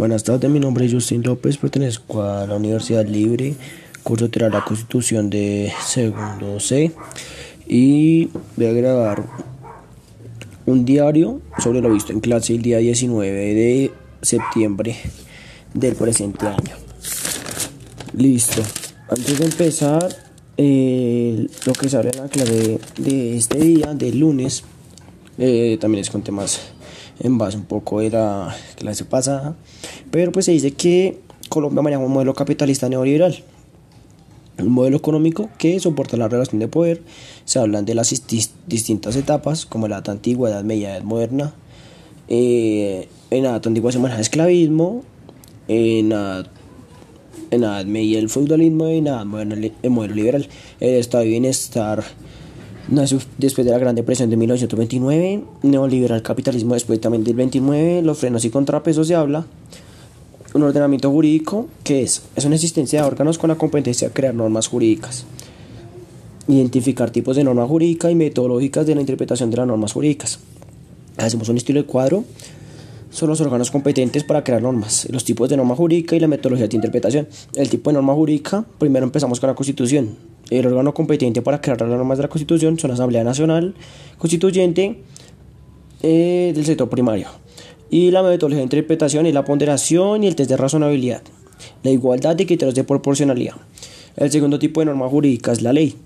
Buenas tardes, mi nombre es Justin López, pertenezco a la Universidad Libre, curso de la Constitución de segundo C y voy a grabar un diario sobre lo visto en clase el día 19 de septiembre del presente año. Listo. Antes de empezar, eh, lo que sale en la clase de este día, del lunes, eh, también es con temas en base un poco de la clase pasada, pero pues se dice que Colombia maneja un modelo capitalista neoliberal, un modelo económico que soporta la relación de poder, se hablan de las distintas etapas, como la edad antigua, edad media, edad moderna, eh, en la edad antigua se maneja esclavismo, en la, edad media el feudalismo y en edad moderna el modelo liberal, el estado de bienestar después de la Gran Depresión de 1929, neoliberal capitalismo después también del 29, los frenos y contrapesos se habla, un ordenamiento jurídico que es, es una existencia de órganos con la competencia de crear normas jurídicas, identificar tipos de normas jurídicas y metodológicas de la interpretación de las normas jurídicas. Hacemos un estilo de cuadro, son los órganos competentes para crear normas, los tipos de norma jurídica y la metodología de interpretación. El tipo de norma jurídica, primero empezamos con la Constitución, el órgano competente para crear las normas de la Constitución son la Asamblea Nacional Constituyente eh, del sector primario. Y la metodología de interpretación y la ponderación y el test de razonabilidad. La igualdad de criterios de proporcionalidad. El segundo tipo de norma jurídica es la ley.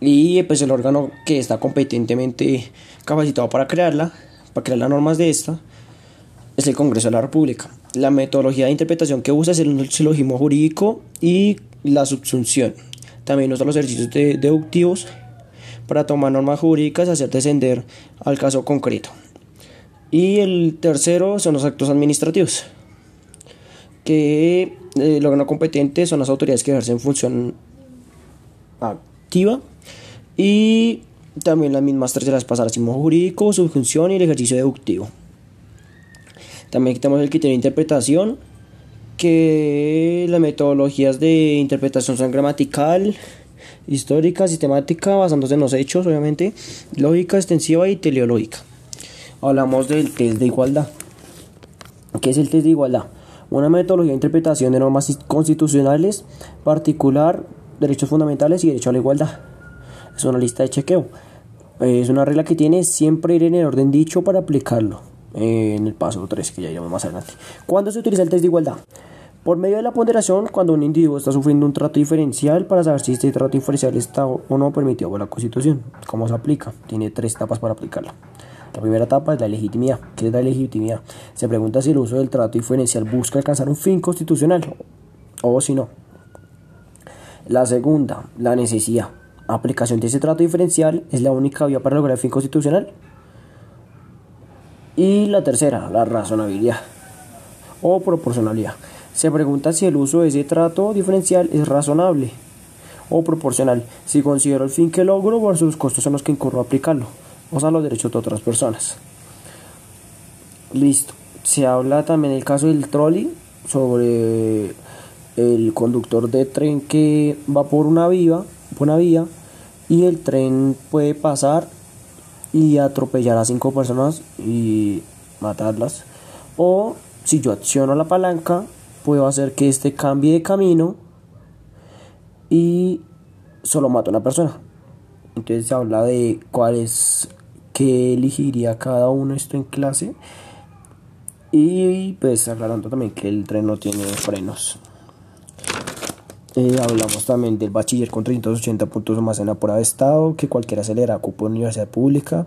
Y pues el órgano que está competentemente capacitado para crearla, para crear las normas de esta, es el Congreso de la República. La metodología de interpretación que usa es el silogismo jurídico y la subsunción. También usa los ejercicios deductivos para tomar normas jurídicas y hacer descender al caso concreto. Y el tercero son los actos administrativos, que eh, el órgano competente son las autoridades que ejercen función activa y también las mismas terceras pasadas, jurídico, subjunción y el ejercicio deductivo. También tenemos el criterio de interpretación, que las metodologías de interpretación son gramatical, histórica, sistemática, basándose en los hechos, obviamente, lógica extensiva y teleológica. Hablamos del test de igualdad. ¿Qué es el test de igualdad? Una metodología de interpretación de normas constitucionales, particular, derechos fundamentales y derecho a la igualdad. Es una lista de chequeo. Es una regla que tiene siempre ir en el orden dicho para aplicarlo en el paso 3 que ya iremos más adelante. ¿Cuándo se utiliza el test de igualdad? Por medio de la ponderación, cuando un individuo está sufriendo un trato diferencial para saber si este trato diferencial está o no permitido por la Constitución. ¿Cómo se aplica? Tiene tres etapas para aplicarla. La primera etapa es la legitimidad. ¿Qué es la legitimidad? Se pregunta si el uso del trato diferencial busca alcanzar un fin constitucional o si no. La segunda, la necesidad. Aplicación de ese trato diferencial es la única vía para lograr el fin constitucional. Y la tercera, la razonabilidad o proporcionalidad. Se pregunta si el uso de ese trato diferencial es razonable o proporcional, si considero el fin que logro versus los costos en los que incurro a aplicarlo, o sea, los derechos de otras personas. Listo. Se habla también el caso del trolley sobre el conductor de tren que va por una vía, por una vía y el tren puede pasar y atropellar a cinco personas y matarlas. O si yo acciono la palanca, puedo hacer que este cambie de camino y solo mato a una persona. Entonces se habla de cuál es que elegiría cada uno esto en clase. Y pues aclarando también que el tren no tiene frenos. Eh, hablamos también del bachiller con 380 puntos más en la prueba de estado que cualquier acelera cupo en universidad pública.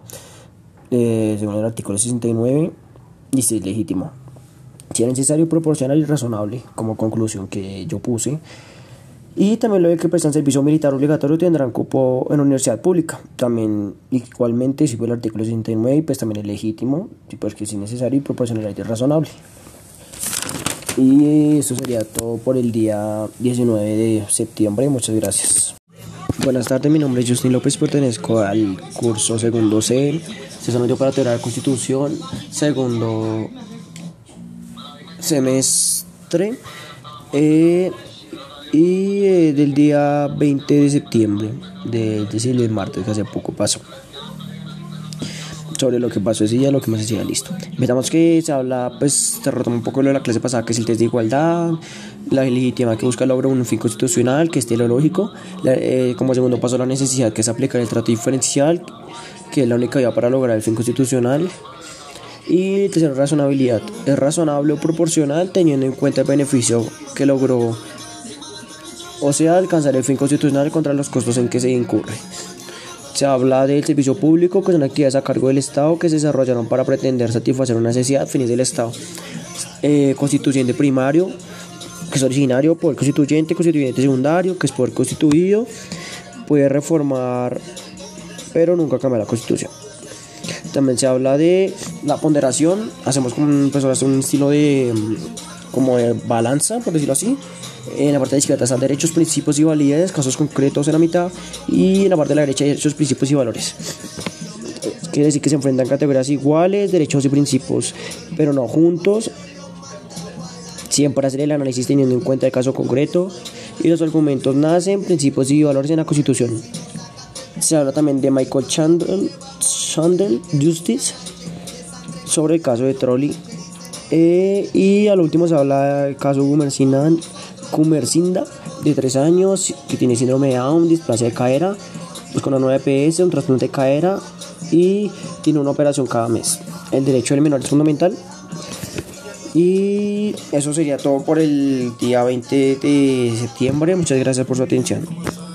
Eh, según el artículo 69, dice legítimo si es necesario, proporcional y razonable, como conclusión que yo puse. Y también lo de que prestan servicio militar obligatorio tendrán cupo en universidad pública. También, igualmente, si fue el artículo 69, pues también es legítimo, pues que es necesario y proporcional y razonable. Y eso sería todo por el día 19 de septiembre. Muchas gracias. Buenas tardes, mi nombre es Justin López, pertenezco al curso segundo C, se para teoría de Constitución, segundo semestre eh, y eh, del día 20 de septiembre, de, decir el martes que hace poco pasó. Sobre lo que pasó ese día, lo que más decía, listo. Empezamos que se habla, pues se retoma un poco lo de la clase pasada, que es el test de igualdad, la legítima que busca lograr un fin constitucional, que es teológico, eh, como segundo paso la necesidad que es aplicar el trato diferencial, que es la única vía para lograr el fin constitucional. Y tercero, razonabilidad. Es razonable o proporcional teniendo en cuenta el beneficio que logró, o sea, alcanzar el fin constitucional contra los costos en que se incurre. Se habla del servicio público, que son actividades a cargo del Estado que se desarrollaron para pretender satisfacer una necesidad fines del Estado. Eh, constituyente primario, que es originario, poder constituyente, constituyente secundario, que es poder constituido, puede reformar, pero nunca cambiar la constitución. También se habla de la ponderación, hacemos como pues, un estilo de como de balanza, por decirlo así. En la parte de la izquierda están derechos, principios y validez, casos concretos en la mitad. Y en la parte de la derecha derechos, principios y valores. Quiere decir que se enfrentan categorías iguales, derechos y principios, pero no juntos. Siempre hacer el análisis teniendo en cuenta el caso concreto. Y los argumentos nacen, principios y valores en la Constitución. Se habla también de Michael Chandler, Chandler Justice sobre el caso de Trolley eh, y al último se habla del caso Gumercinda, de 3 años, que tiene síndrome de Down, displasia de cadera, pues con una 9 PS, un trasplante de cadera y tiene una operación cada mes. El derecho del menor es fundamental. Y eso sería todo por el día 20 de septiembre. Muchas gracias por su atención.